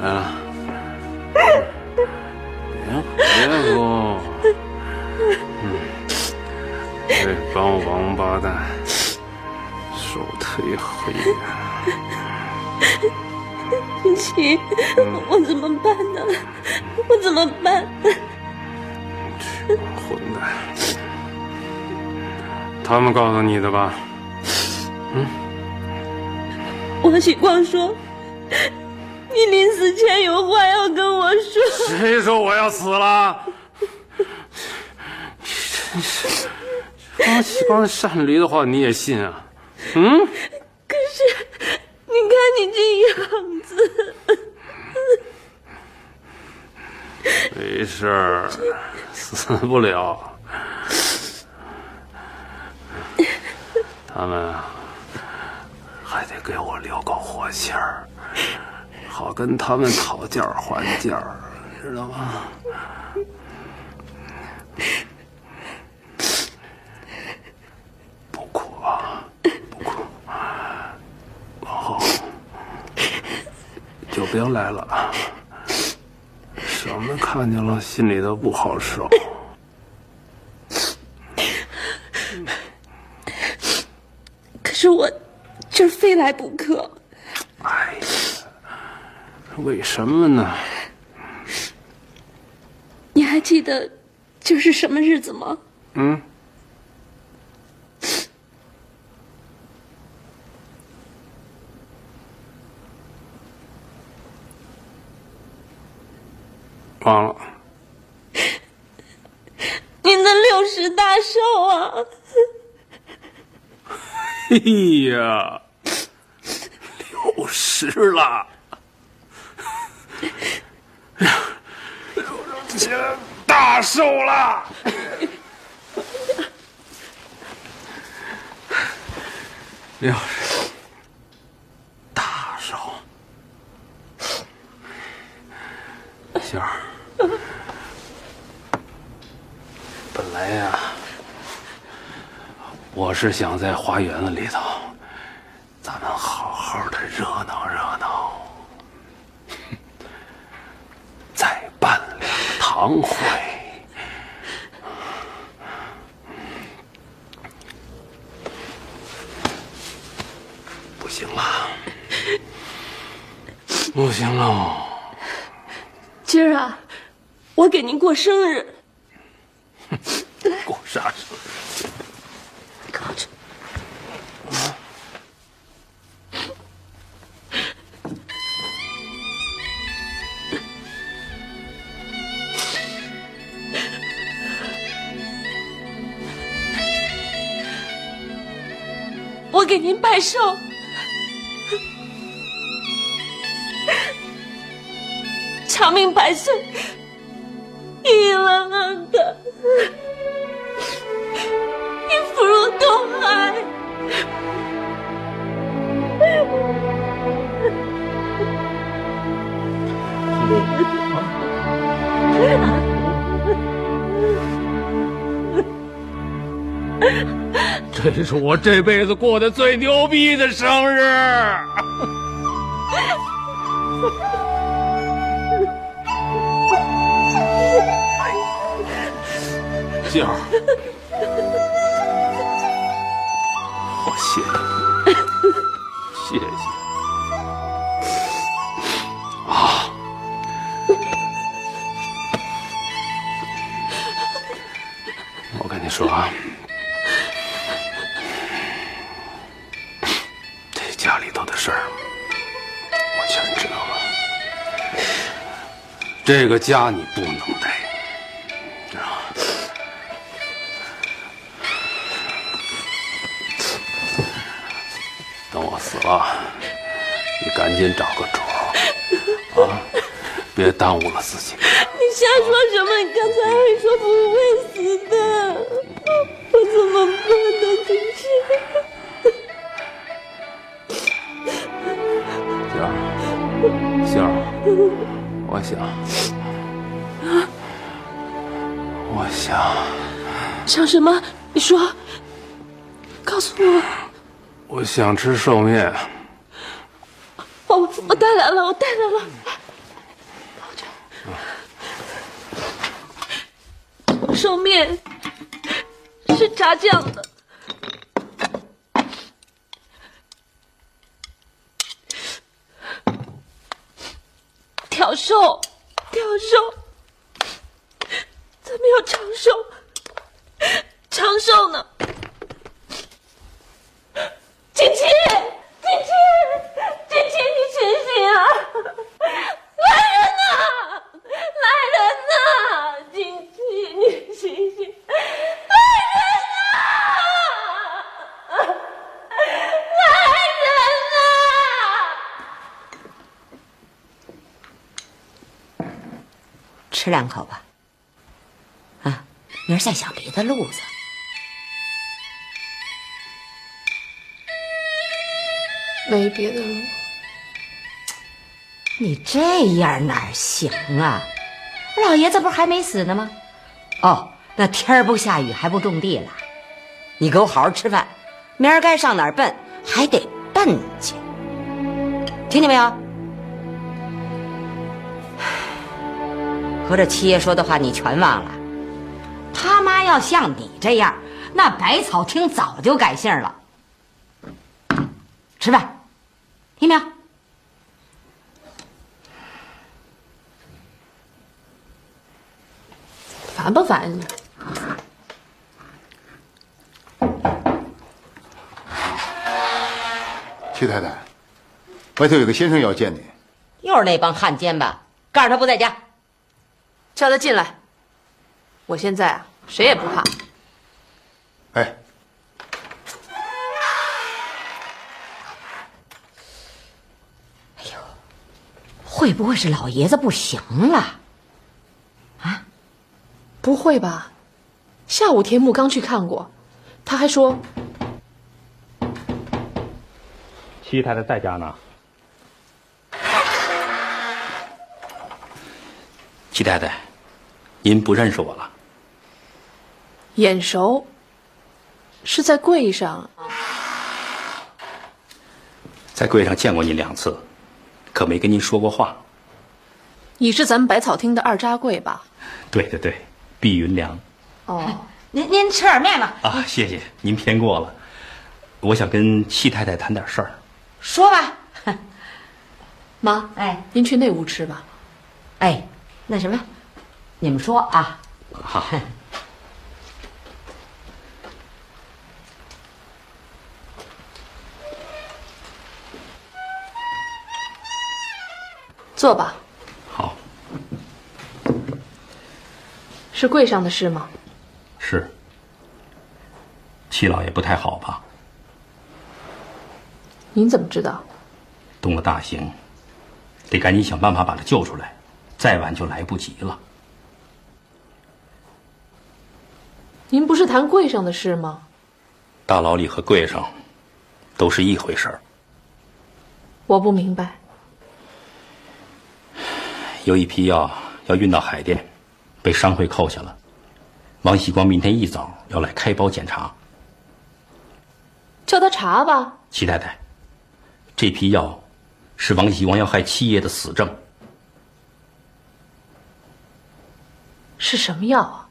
来了，别别哭，嗯，这帮王八蛋手忒黑呀！锦旗，我怎么办呢？我怎么办？这帮混蛋，他们告诉你的吧？王喜光说，你临死前有话要跟我说。谁说我要死了？你真是，王喜光善驴的话你也信啊？嗯？可是，你看你这样子，没事儿，死不了。他们啊还得给我留个活气儿，好跟他们讨价还价，知道吗？不哭啊，不哭，往后就别来了啊。省得看见了心里头不好受。可是我这儿非来不可。哎呀，为什么呢？你还记得这是什么日子吗？嗯，忘了。您的六十大寿啊！哎呀，六十了，六十节大寿了。六十大寿，杏儿，本来呀、我是想在花园子里头，咱们好好的热闹热闹，再办两堂会。不行了，不行喽！今儿啊，我给您过生日。过啥生太寿，长命百岁，一郎郎的。这是我这辈子过的最牛逼的生日。静儿，我谢谢你，谢谢。啊，我跟你说啊，这个家你不能待，知道吗？等我死了，你赶紧找个主儿啊，别耽误了自己。你瞎说什么？你刚才还说不会死的，我怎么办呢？金七，星儿，杏儿，我想，我想，想什么？你说，告诉我。我想吃寿面。我我带来了，我带来了。寿面是炸酱的，挑寿，吊寿，怎么要长寿？长寿呢？金七，金七，金七，你醒醒啊！来人呐！来人呐！金七，你醒醒！来人呐！来人呐！吃两口吧。啊，明儿再想别的路子。没别的路。你这样哪行啊？老爷子不是还没死呢吗？哦，那天儿不下雨还不种地了。你给我好好吃饭，明儿该上哪儿奔还得奔去，听见没有？合着七爷说的话你全忘了？他妈要像你这样，那百草厅早就改姓了。吃饭，听没有？烦不烦你？七太太，外头有个先生要见你。又是那帮汉奸吧？告诉他不在家。叫他进来。我现在啊，谁也不怕。哎，哎呦会不会是老爷子不行了？啊不会吧？下午田木刚去看过，他还说七太太在家呢。七太太，您不认识我了？眼熟，是在柜上。在柜上见过您两次，可没跟您说过话。你是咱们百草厅的二扎柜吧？对对对，毕云良哦，您您吃点面吧。啊，谢谢您偏过了。我想跟戚太太谈点事儿。说吧。妈，哎您去那屋吃吧。哎，那什么，你们说啊？好，坐吧。好，是柜上的事吗？是。七老爷不太好吧？您怎么知道？动了大刑，得赶紧想办法把他救出来，再晚就来不及了。您不是谈柜上的事吗？大牢里和柜上都是一回事儿。我不明白。有一批药要运到海淀，被商会扣下了。王喜光明天一早要来开包检查，叫他查吧。齐太太，这批药是王喜光要害七爷的死证。是什么药啊？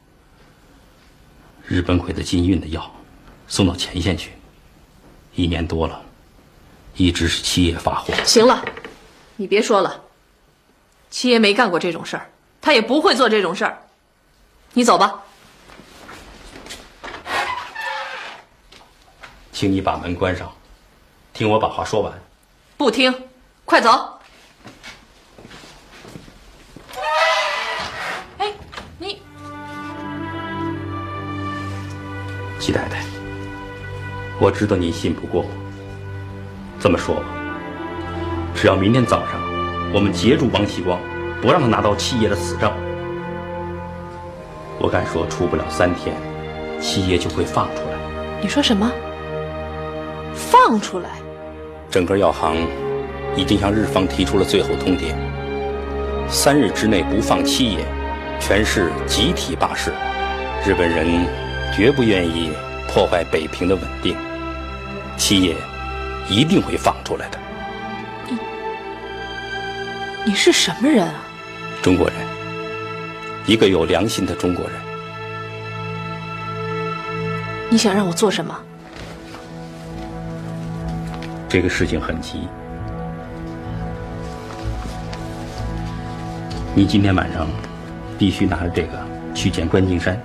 日本鬼子禁运的药，送到前线去，一年多了，一直是七爷发货。行了，你别说了。七爷没干过这种事儿，他也不会做这种事儿。你走吧。请你把门关上，听我把话说完。不听，快走。齐太太，我知道你信不过我。这么说吧，只要明天早上我们截住王喜光，不让他拿到七爷的死证，我敢说，出不了三天，七爷就会放出来。你说什么？放出来？整个药行已经向日方提出了最后通牒：三日之内不放七爷，全市集体罢市。日本人绝不愿意破坏北平的稳定，七爷一定会放出来的。你你是什么人啊？中国人，一个有良心的中国人。你想让我做什么？这个事情很急，你今天晚上必须拿着这个去见关敬山。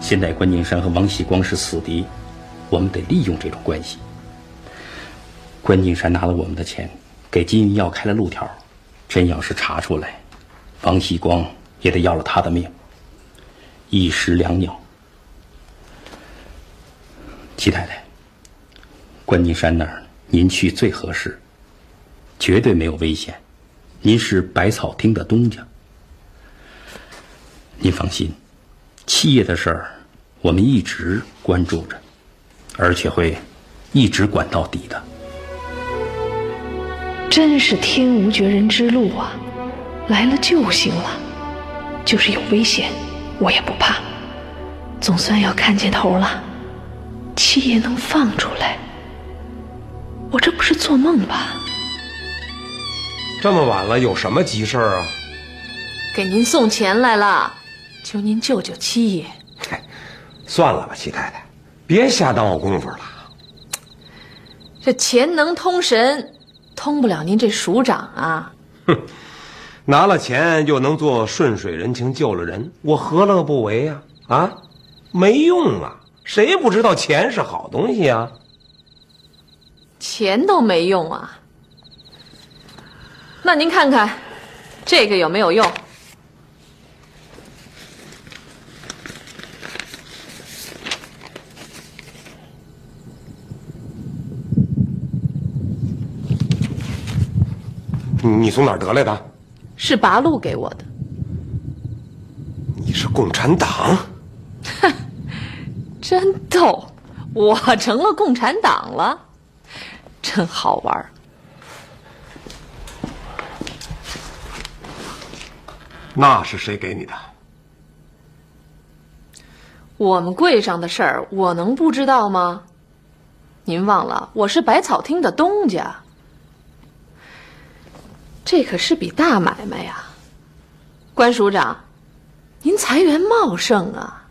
现在关敬山和王喜光是死敌，我们得利用这种关系。关敬山拿了我们的钱，给金银药开了路条，真要是查出来，王喜光也得要了他的命。一石两鸟。齐太太，关敬山那儿。您去最合适，绝对没有危险。您是百草厅的东家，您放心，七爷的事儿我们一直关注着，而且会一直管到底的。真是天无绝人之路啊！来了就行了，就是有危险，我也不怕。总算要看见头了，七爷能放出来。我这不是做梦吧？这么晚了，有什么急事儿啊？给您送钱来了，求您救救七爷。算了吧，七太太，别瞎耽误工夫了。这钱能通神，通不了您这署长啊。哼，拿了钱又能做顺水人情，救了人，我何乐不为呀？啊，没用啊！谁不知道钱是好东西啊？钱都没用啊！那您看看，这个有没有用？你从哪儿得来的？是八路给我的。你是共产党？哼，真逗！我成了共产党了。真好玩那是谁给你的？我们柜上的事儿，我能不知道吗？您忘了，我是百草厅的东家，这可是笔大买卖呀！关署长，您财源茂盛啊！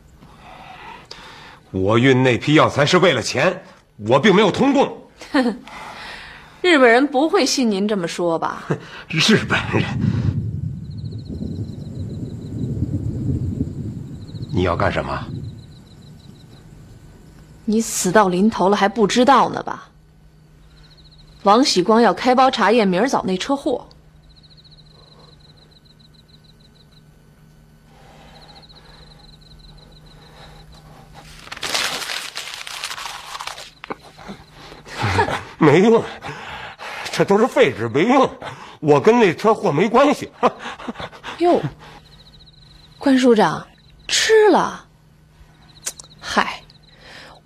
我运那批药材是为了钱，我并没有通共。日本人不会信您这么说吧？日本人，你要干什么？你死到临头了还不知道呢吧？王喜光要开包查验明儿早那车祸。没用，这都是废纸，没用。我跟那车祸没关系。哟，关署长，吃了。嗨，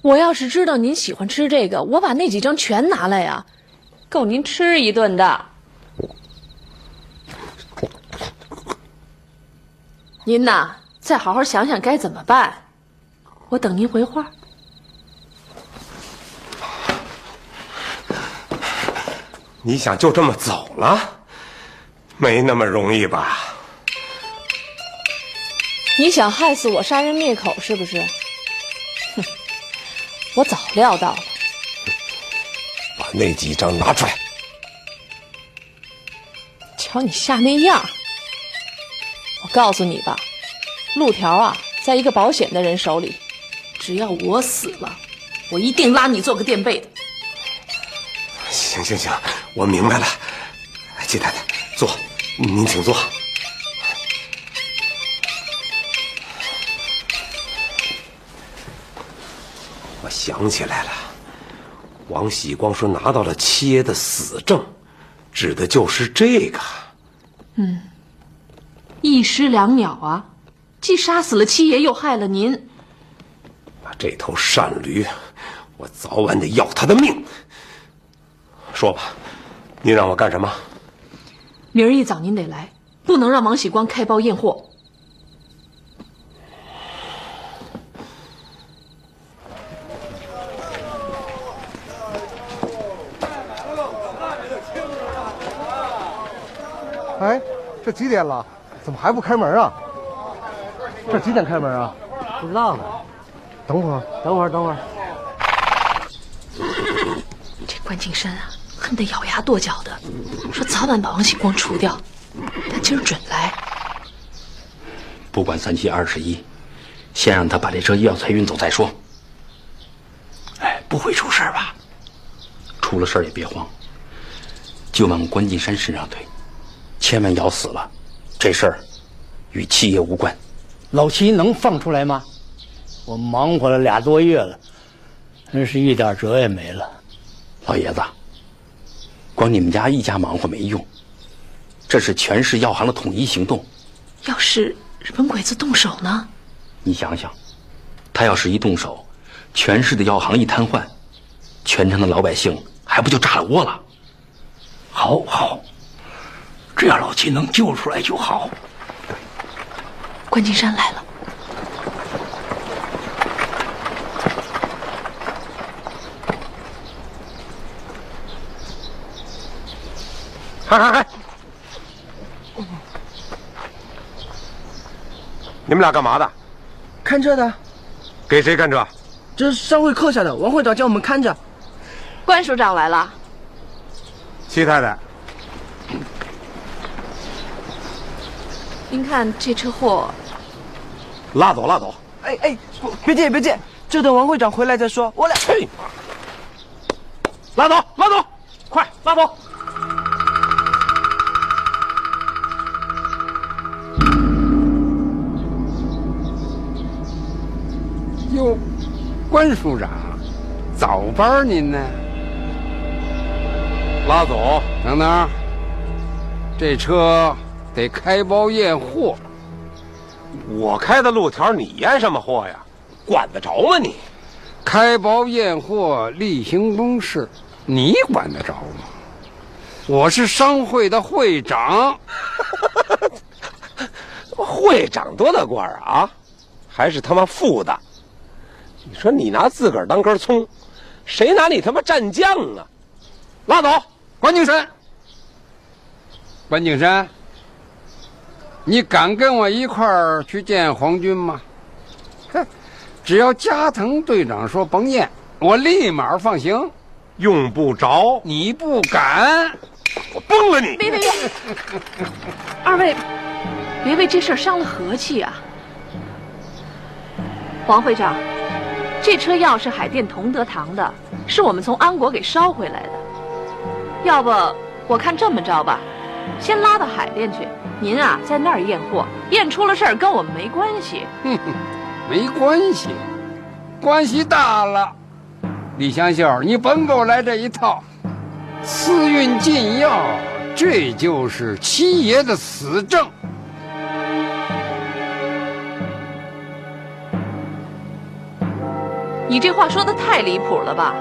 我要是知道您喜欢吃这个，我把那几张全拿来呀，够您吃一顿的。您呐，再好好想想该怎么办。我等您回话。你想就这么走了？没那么容易吧？你想害死我，杀人灭口是不是？哼，我早料到了。把那几张拿出来。瞧你吓那样，我告诉你吧，路条啊，在一个保险的人手里。只要我死了，我一定拉你做个垫背的。行行行，我明白了。季太太，坐，您请坐。我想起来了，王喜光说拿到了七爷的死证，指的就是这个。嗯，一尸两鸟啊，既杀死了七爷，又害了您。这头善驴，我早晚得要他的命。说吧，你让我干什么？明儿一早您得来，不能让王喜光开包验货。哎，这几点了？怎么还不开门啊？这几点开门啊？不知道呢。等会儿，等会儿，等会儿。这关敬山啊，恨得咬牙跺脚的，说早晚把王喜光除掉。他今儿准来。不管三七二十一，先让他把这车药材运走再说。哎，不会出事吧？出了事也别慌，就往关进山身上推，千万咬死了，这事儿与七爷无关。老七能放出来吗？我忙活了俩多月了，真是一点辙也没了。老爷子，光你们家一家忙活没用，这是全市药行的统一行动。要是日本鬼子动手呢？你想想，他要是一动手，全市的药行一瘫痪，全城的老百姓还不就炸了窝了？好，好，只要老七能救出来就好。关敬山来了。嗨嗨嗨！你们俩干嘛的？看车的。给谁看车？这是商会扣下的，王会长叫我们看着。关署长来了。齐太太，您看这车货。拉走，拉走。哎哎，别介，别介，就等王会长回来再说。我俩。去！拉走，拉走，快拉走！关署长，早班您呢？拉走。等等，这车得开包验货。我开的路条，你验什么货呀？管得着吗你？开包验货例行公事，你管得着吗？我是商会的会长。会长多大官啊？还是他妈副的？你说你拿自个儿当根葱，谁拿你他妈蘸酱啊？拉倒，关敬山。关敬山，你敢跟我一块儿去见皇军吗？哼，只要加藤队长说甭验，我立马放行。用不着，你不敢，我崩了你！别别别！二位，别为这事儿伤了和气啊！王会长。这车药是海淀同德堂的，是我们从安国给捎回来的。要不我看这么着吧，先拉到海淀去，您啊在那儿验货，验出了事儿跟我们没关系。哼哼，没关系，关系大了。李香秀，你甭给我来这一套，私运禁药，这就是七爷的死证。你这话说的太离谱了吧！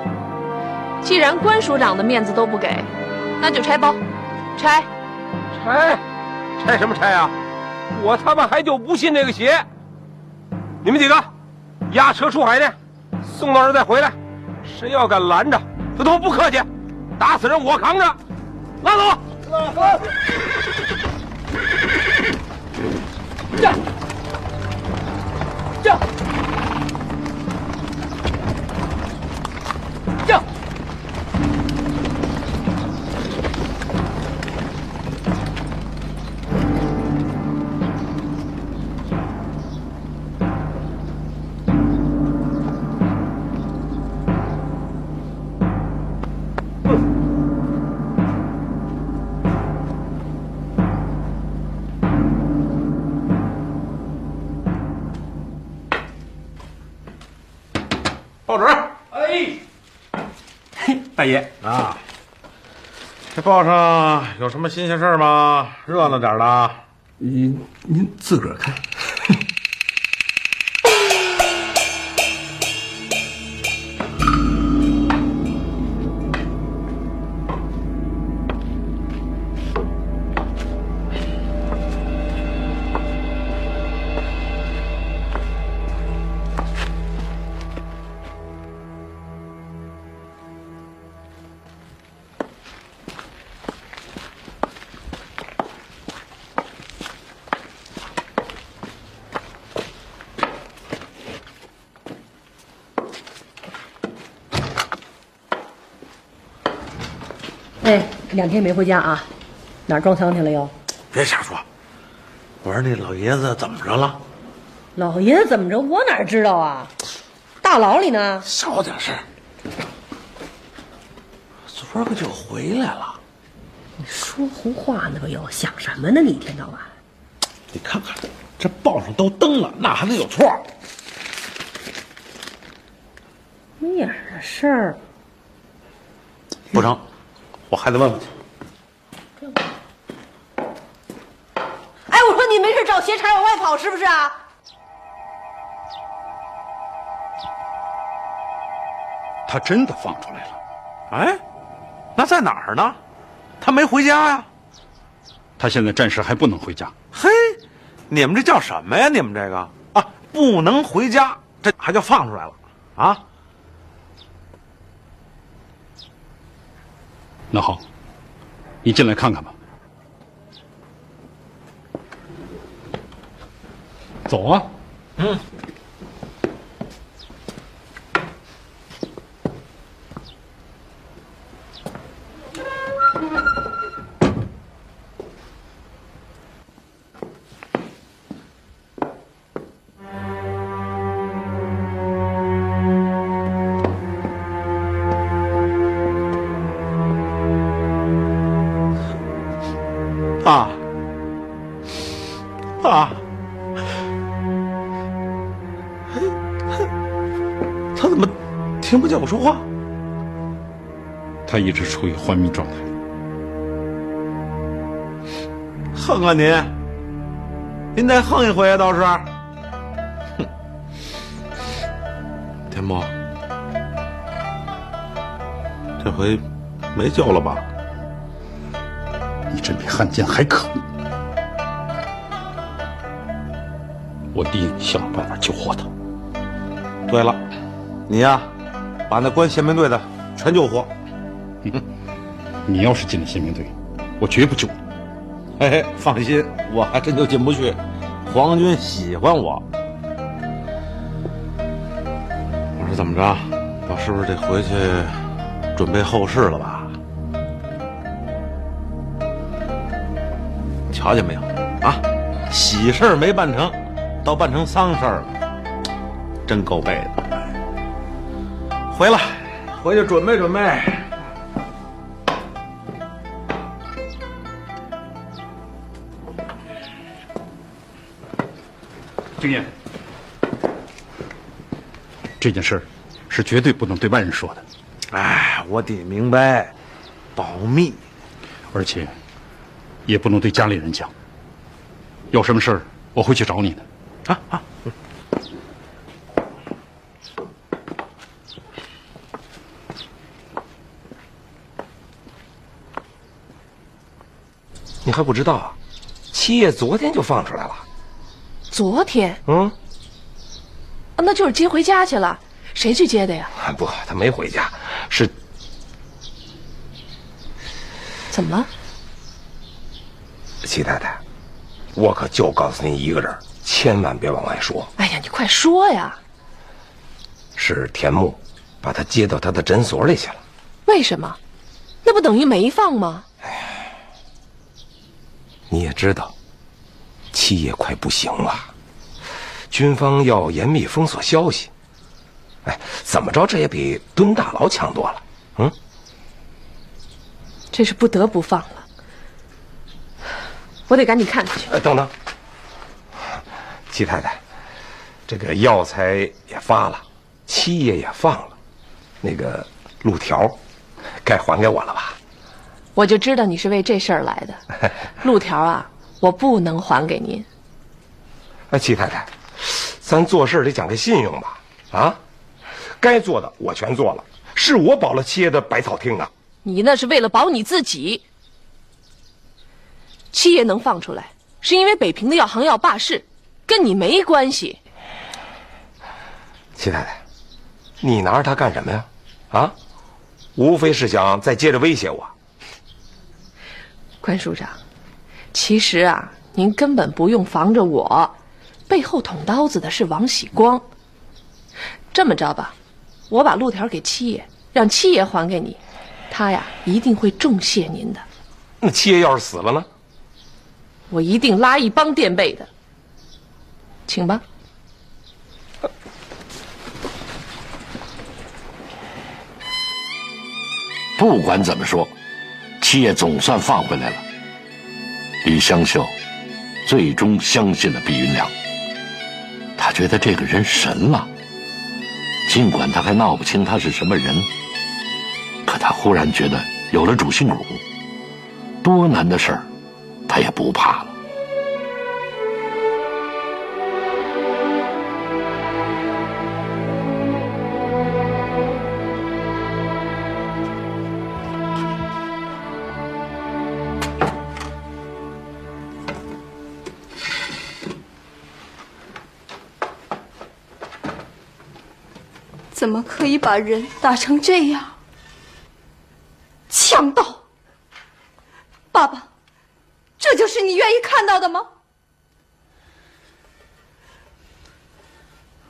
既然关署长的面子都不给，那就拆包，拆，拆，拆什么拆啊？我他妈还就不信这个邪！你们几个，押车出海去，送到这儿再回来。谁要敢拦着，他都不客气，打死人我扛着。拉走！驾！驾！大爷啊，这报上有什么新鲜事儿吗？热闹点的。您您自个儿看。两天没回家啊？哪儿撞枪去了又？别瞎说。我说那老爷子怎么着了？老爷子怎么着？我哪知道啊？大牢里呢。小点声。昨儿个就回来了。你说胡话呢吧？又想什么呢？你一天到晚。你看看，这报上都登了，那还能有错？那样的事儿，不成，我还得问问去。哎，我说你没事找鞋茬往外跑是不是啊？他真的放出来了。哎，那在哪儿呢？他没回家呀。他现在暂时还不能回家。嘿，你们这叫什么呀？你们这个啊，不能回家，这还叫放出来了啊？那好，你进来看看吧。走啊！嗯。不说话？他一直处于昏迷状态。横啊您！您再横一回啊，倒是。哼，田波，这回没救了吧？你真比汉奸还可恶！我弟想办法救活他。对了，你呀，把那关宪兵队的全救活。你要是进了宪兵队，我绝不救你。嘿嘿，放心，我还真就进不去。皇军喜欢我。我说怎么着，我是不是得回去准备后事了吧？瞧见没有啊？喜事儿没办成，倒办成丧事儿了，真够背的。回来，回去准备准备。经验，这件事儿是绝对不能对外人说的。哎，我得明白，保密，而且也不能对家里人讲。有什么事儿，我会去找你的。啊啊！你还不知道啊？七爷昨天就放出来了。昨天，嗯，那就是接回家去了。谁去接的呀？不，他没回家，是怎么了？齐太太，我可就告诉您一个人，千万别往外说。哎呀，你快说呀！是田木把他接到他的诊所里去了。为什么？那不等于没放吗？你也知道，七爷快不行了，军方要严密封锁消息。哎，怎么着这也比蹲大牢强多了。嗯，这是不得不放了。我得赶紧看看去。哎，等等，七太太，这个药材也发了，七爷也放了，那个路条，该还给我了吧？我就知道你是为这事儿来的。路条啊，我不能还给您。哎，齐太太，咱做事得讲个信用吧？啊，该做的我全做了，是我保了七爷的百草厅啊。你那是为了保你自己。七爷能放出来，是因为北平的药行要罢市，跟你没关系。齐太太，你拿着他干什么呀？啊，无非是想再接着威胁我。关署长，其实啊，您根本不用防着我，背后捅刀子的是王喜光。这么着吧，我把路条给七爷，让七爷还给你，他呀一定会重谢您的。那七爷要是死了呢？我一定拉一帮垫背的，请吧。不管怎么说，七爷总算放回来了。李香秀最终相信了毕云良，他觉得这个人神了。尽管他还闹不清他是什么人，可他忽然觉得有了主心骨，多难的事儿，他也不怕了。怎么可以把人打成这样？强盗！爸爸，这就是你愿意看到的吗？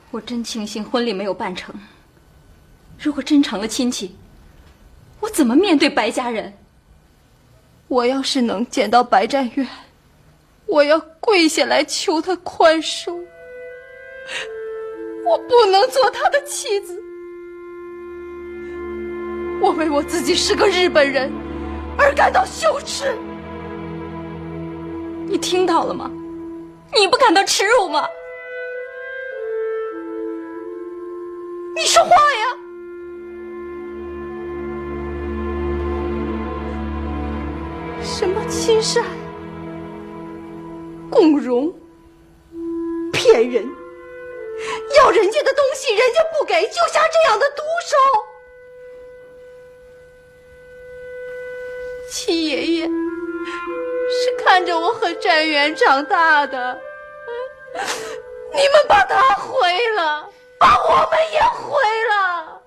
我真庆幸婚礼没有办成。如果真成了亲戚，我怎么面对白家人？我要是能见到白占元，我要跪下来求他宽恕。我不能做他的妻子，我为我自己是个日本人而感到羞耻。你听到了吗？你不感到耻辱吗？你说话呀！什么亲善、共荣、骗人。要人家的东西，人家不给，就像这样的毒手。七爷爷是看着我和战元长大的，你们把他毁了，把我们也毁了。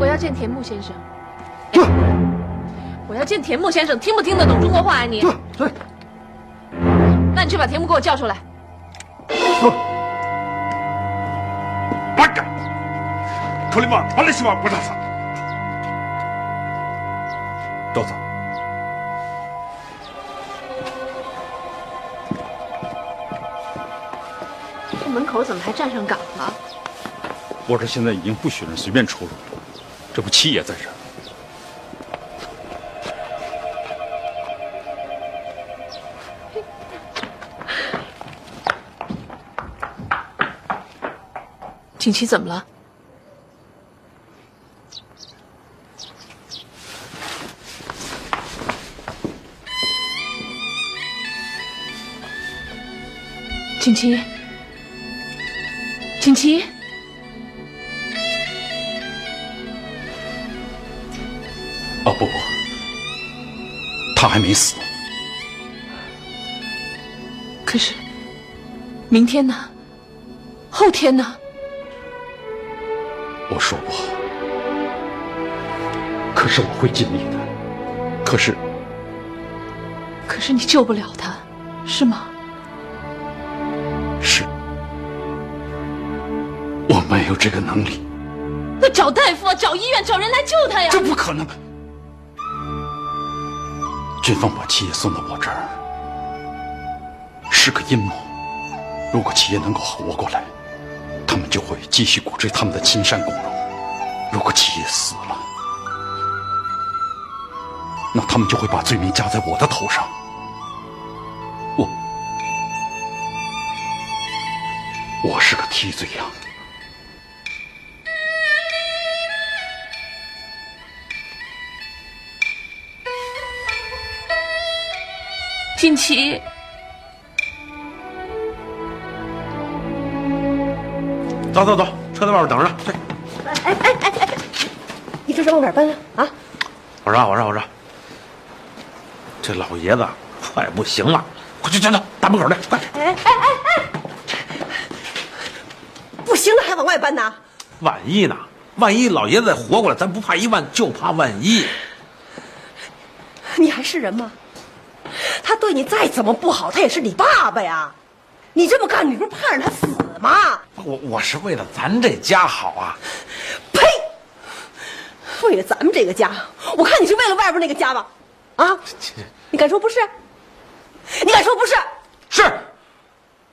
我要见田木先生。我见田木先生，听不听得懂中国话啊你？对。那你去把田木给我叫出来。八嘎！克里马，把那西瓦不打死。都走。这门口怎么还站上岗了？我这现在已经不许人随便出入了，这不七爷在这儿。锦旗怎么了？锦旗，锦旗。哦不不，他还没死。可是，明天呢？后天呢？我说不好，可是我会尽力的。可是，可是你救不了他，是吗？是，我没有这个能力。那找大夫啊，找医院，找人来救他呀！这不可能。军方把七爷送到我这儿，是个阴谋。如果七爷能够活过来，就会继续鼓吹他们的亲善公荣。如果七爷死了，那他们就会把罪名加在我的头上。我，我是个替罪羊。金奇，走走走，车在外边等着。哎哎哎哎哎，你这是往哪儿奔啊？啊？我说我说我说，这老爷子快不行了，快去去去，大门口去，快！哎哎哎哎，不行了还往外搬呢？万一呢？万一老爷子再活过来，咱不怕一万，就怕万一。你还是人吗？他对你再怎么不好，他也是你爸爸呀！你这么干，你不是盼着他死吗？我我是为了咱这家好啊！呸！为了咱们这个家，我看你是为了外边那个家吧？啊？你敢说不是？你敢说不是？是。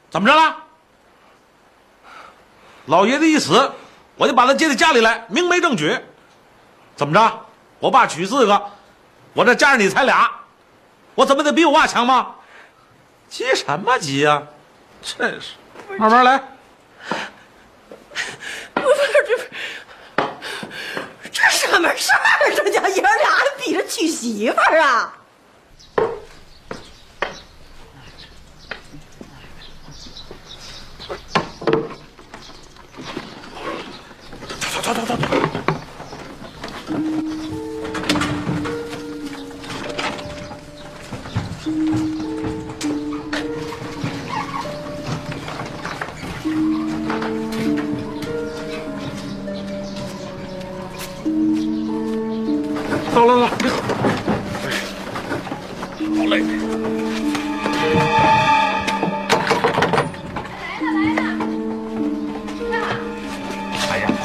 怎么着了？老爷子一死，我就把他接到家里来，明媒正娶。怎么着？我爸娶四个，我这加上你才俩。我怎么得比我爸强吗？急什么急呀？真是，慢慢来。不是这，这什么事儿？这叫爷俩还比着娶媳妇儿啊？走走走走。走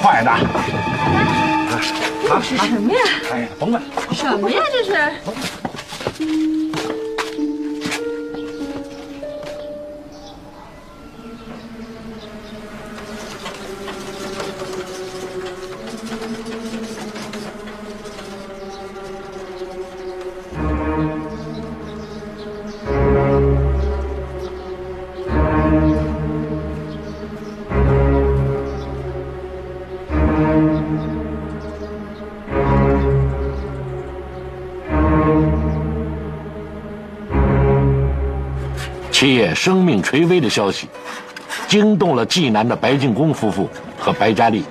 快的！这是什么呀？哎呀，甭问。什么呀？这是？生命垂危的消息，惊动了济南的白敬公夫妇和白佳丽。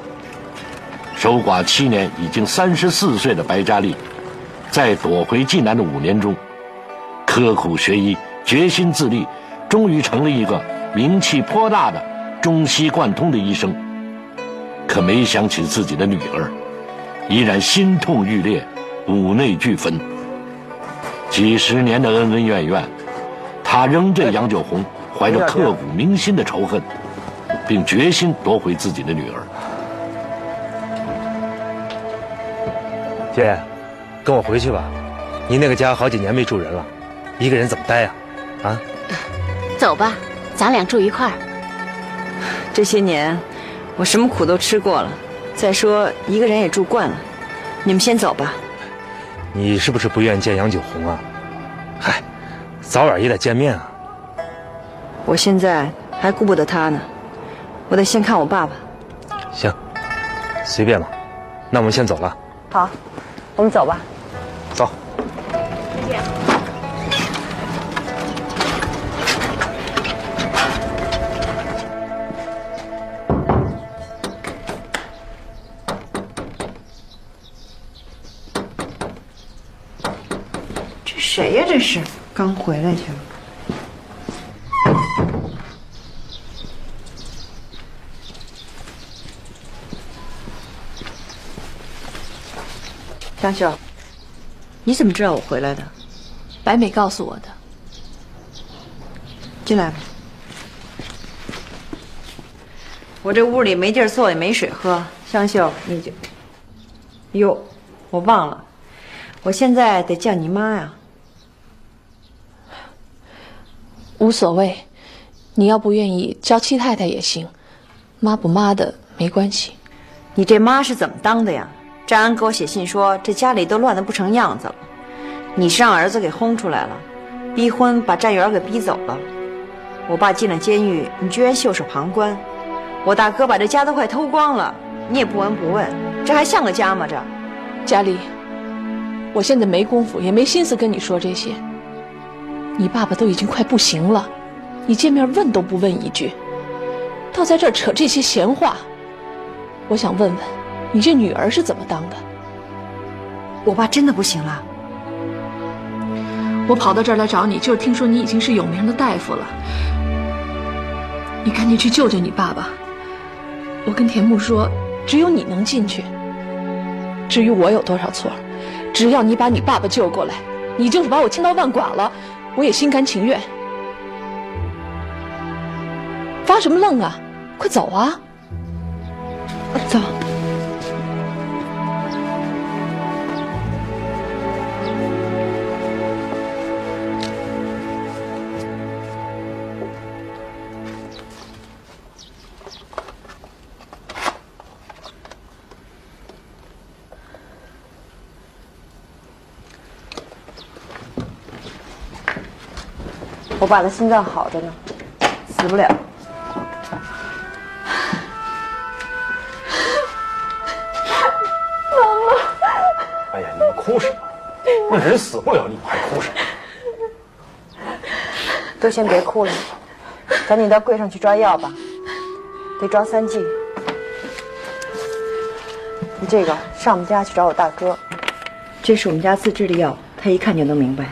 守寡七年，已经三十四岁的白佳丽，在躲回济南的五年中，刻苦学医，决心自立，终于成了一个名气颇大的中西贯通的医生。可没想起自己的女儿，依然心痛欲裂，五内俱焚。几十年的恩恩怨怨。他仍对杨九红怀着刻骨铭心的仇恨，并决心夺回自己的女儿。姐，跟我回去吧，您那个家好几年没住人了，一个人怎么待呀？啊？走吧，咱俩住一块儿。这些年，我什么苦都吃过了，再说一个人也住惯了，你们先走吧。你是不是不愿见杨九红啊？嗨。早晚也得见面啊！我现在还顾不得他呢，我得先看我爸爸。行，随便吧。那我们先走了。好，我们走吧。走。再见。刚回来去了。张秀，你怎么知道我回来的？白美告诉我的。进来吧。我这屋里没地儿坐，也没水喝。香秀，你就……哟，我忘了，我现在得叫你妈呀。无所谓，你要不愿意叫七太太也行，妈不妈的没关系。你这妈是怎么当的呀？张安给我写信说，这家里都乱得不成样子了。你是让儿子给轰出来了，逼婚把站元给逼走了。我爸进了监狱，你居然袖手旁观。我大哥把这家都快偷光了，你也不闻不问，这还像个家吗？这，佳丽，我现在没工夫，也没心思跟你说这些。你爸爸都已经快不行了，你见面问都不问一句，倒在这儿扯这些闲话。我想问问，你这女儿是怎么当的？我爸真的不行了。我跑到这儿来找你，就是听说你已经是有名的大夫了。你赶紧去救救你爸爸。我跟田木说，只有你能进去。至于我有多少错，只要你把你爸爸救过来，你就是把我千刀万剐了，我也心甘情愿。发什么愣啊？快走啊！走。我爸的心脏好着呢，死不了。妈妈，哎呀，你们哭什么？那人死不了，你们还哭什么？都先别哭了，赶紧到柜上去抓药吧，得抓三剂。你这个上我们家去找我大哥，这是我们家自制的药，他一看就能明白。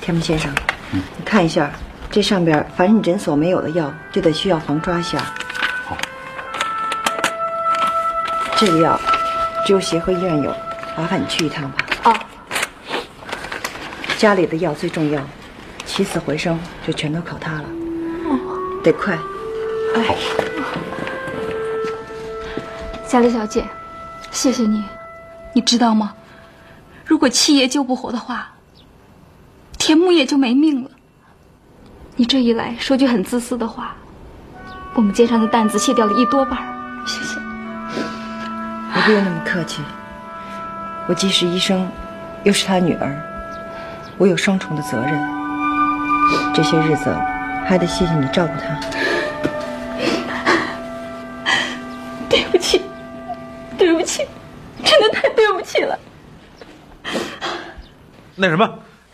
田木先生，你看一下，这上边凡是你诊所没有的药，就得去药房抓一下。好。这个药只有协和医院有，麻烦你去一趟吧。哦。家里的药最重要，起死回生就全都靠它了。哦得快。哎，佳丽小姐，谢谢你。你知道吗？如果七爷救不活的话，田木也就没命了。你这一来，说句很自私的话，我们肩上的担子卸掉了一多半谢谢。你不用那么客气。我既是医生，又是他女儿，我有双重的责任。这些日子还得谢谢你照顾他。对不起，对不起，真的太对不起了。那什么，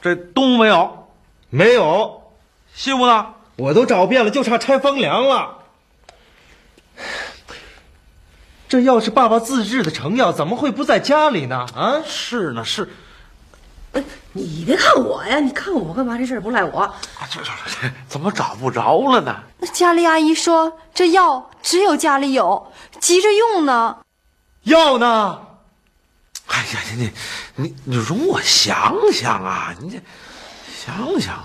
这东没有，没有，西屋呢？我都找遍了，就差拆方梁了。这要是爸爸自制的成药，怎么会不在家里呢？啊，是呢，是。哎，你别看我呀，你看我干嘛？这事儿不赖我。啊这这这怎么找不着了呢？那佳丽阿姨说这药只有家里有，急着用呢。药呢？哎呀，你你你容我想想啊！你这想想，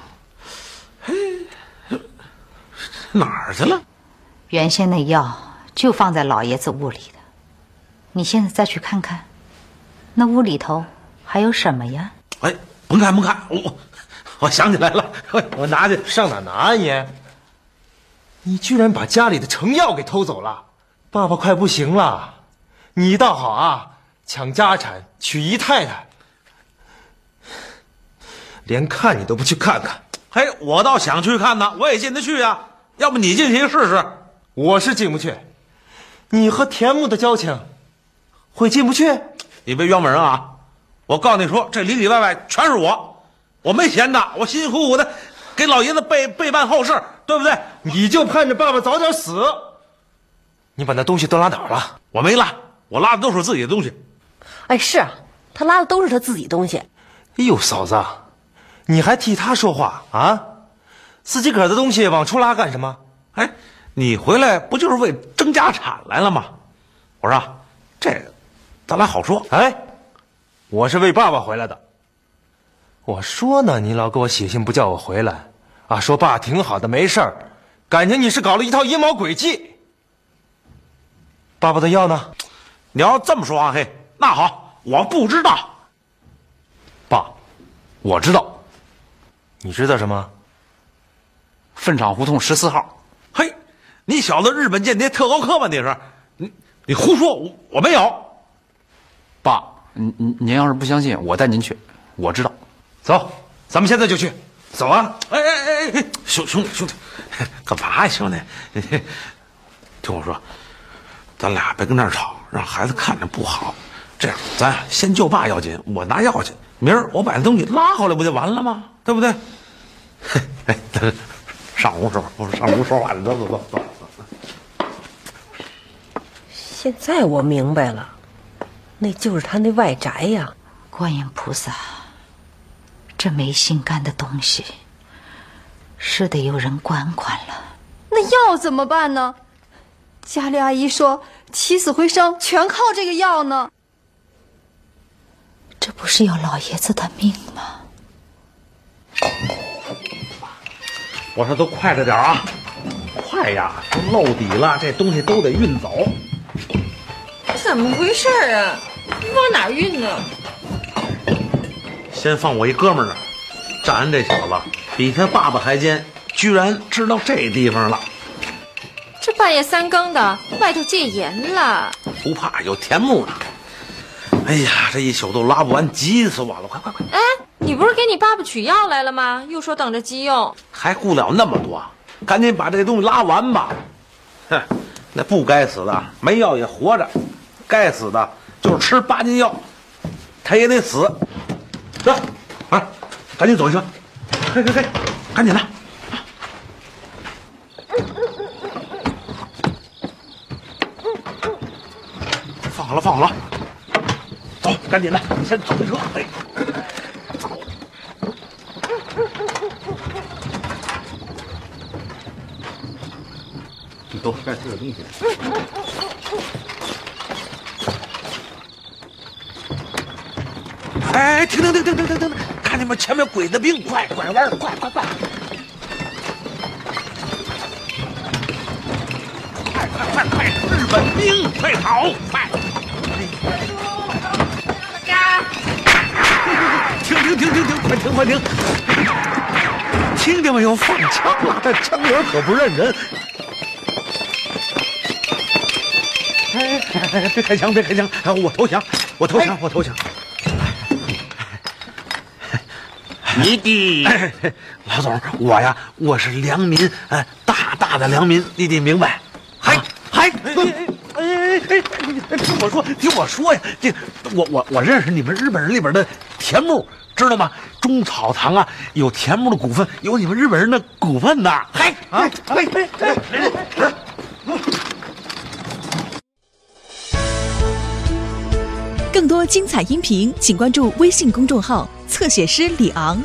哎，哪儿去了？原先那药就放在老爷子屋里的，你现在再去看看，那屋里头还有什么呀？哎，甭看甭看，我我想起来了，我拿去。上哪拿啊你？你居然把家里的成药给偷走了！爸爸快不行了，你倒好啊！抢家产，娶姨太太，连看你都不去看看。嘿，我倒想去看呢，我也进得去啊。要不你进去试试？我是进不去。你和田木的交情，会进不去？你别冤枉人啊！我告诉你说，这里里外外全是我，我没闲的，我辛辛苦苦的给老爷子备备办后事，对不对？你就盼着爸爸早点死。你把那东西都拉哪儿了？我没拉，我拉的都是自己的东西。哎，是啊，他拉的都是他自己东西。哎呦，嫂子，你还替他说话啊？自己个儿的东西往出拉干什么？哎，你回来不就是为争家产来了吗？我说，这个咱俩好说。哎，我是为爸爸回来的。我说呢，你老给我写信不叫我回来，啊，说爸挺好的，没事儿，感情你是搞了一套阴谋诡计。爸爸的药呢？你要这么说啊，嘿，那好，我不知道。爸，我知道。你知道什么？粪场胡同十四号。嘿，你小子日本间谍特高科吧？你是？你你胡说，我我没有。爸，您您您要是不相信，我带您去，我知道。走，咱们现在就去。走啊！哎哎哎哎，兄兄弟兄弟，干嘛呀，兄弟？听我说，咱俩别跟那儿吵，让孩子看着不好。这样，咱先救爸要紧，我拿药去。明儿我把那东西拉回来，不就完了吗？对不对？哎，上屋说，不是上屋说话去，走走走走走。现在我明白了，那就是他那外宅呀。观音菩萨，这没心肝的东西，是得有人管管了。那药怎么办呢？家里阿姨说起死回生全靠这个药呢。这不是要老爷子的命吗？我说都快着点啊！快呀，都漏底了，这东西都得运走。怎么回事啊？往哪运呢？先放我一哥们儿那儿。占安这小子比他爸爸还奸，居然知道这地方了。这半夜三更的，外头戒严了。不怕，有田木呢。哎呀，这一宿都拉不完，急死我了！快快快！哎，你不是给你爸爸取药来了吗？又说等着急用，还顾了那么多？赶紧把这东西拉完吧！哼，那不该死的没药也活着，该死的就是吃八斤药，他也得死。走，啊，赶紧走一圈！嘿嘿嘿，赶紧的！放好了，放好了。走，赶紧的，先走车。哎，你都该吃点东西。哎，停停停停停停停！看见没？前面鬼子兵，快拐弯，快快快！快快快快！日本兵，快跑！快！停停停！快停快停！听见没有？放枪了！这枪眼可不认人。哎哎哎！别开枪！别开枪！我投降！我投降！我投降！你的老总，我呀，我是良民，哎，大大的良民，你得明白。还还，哎哎哎，听我说，听我说呀，这我我我认识你们日本人里边的田木，知道吗？中草堂啊，有田木的股份，有你们日本人的股份呐。嗨啊，哎哎哎！更多精彩音频，请关注微信公众号“侧写师李昂”。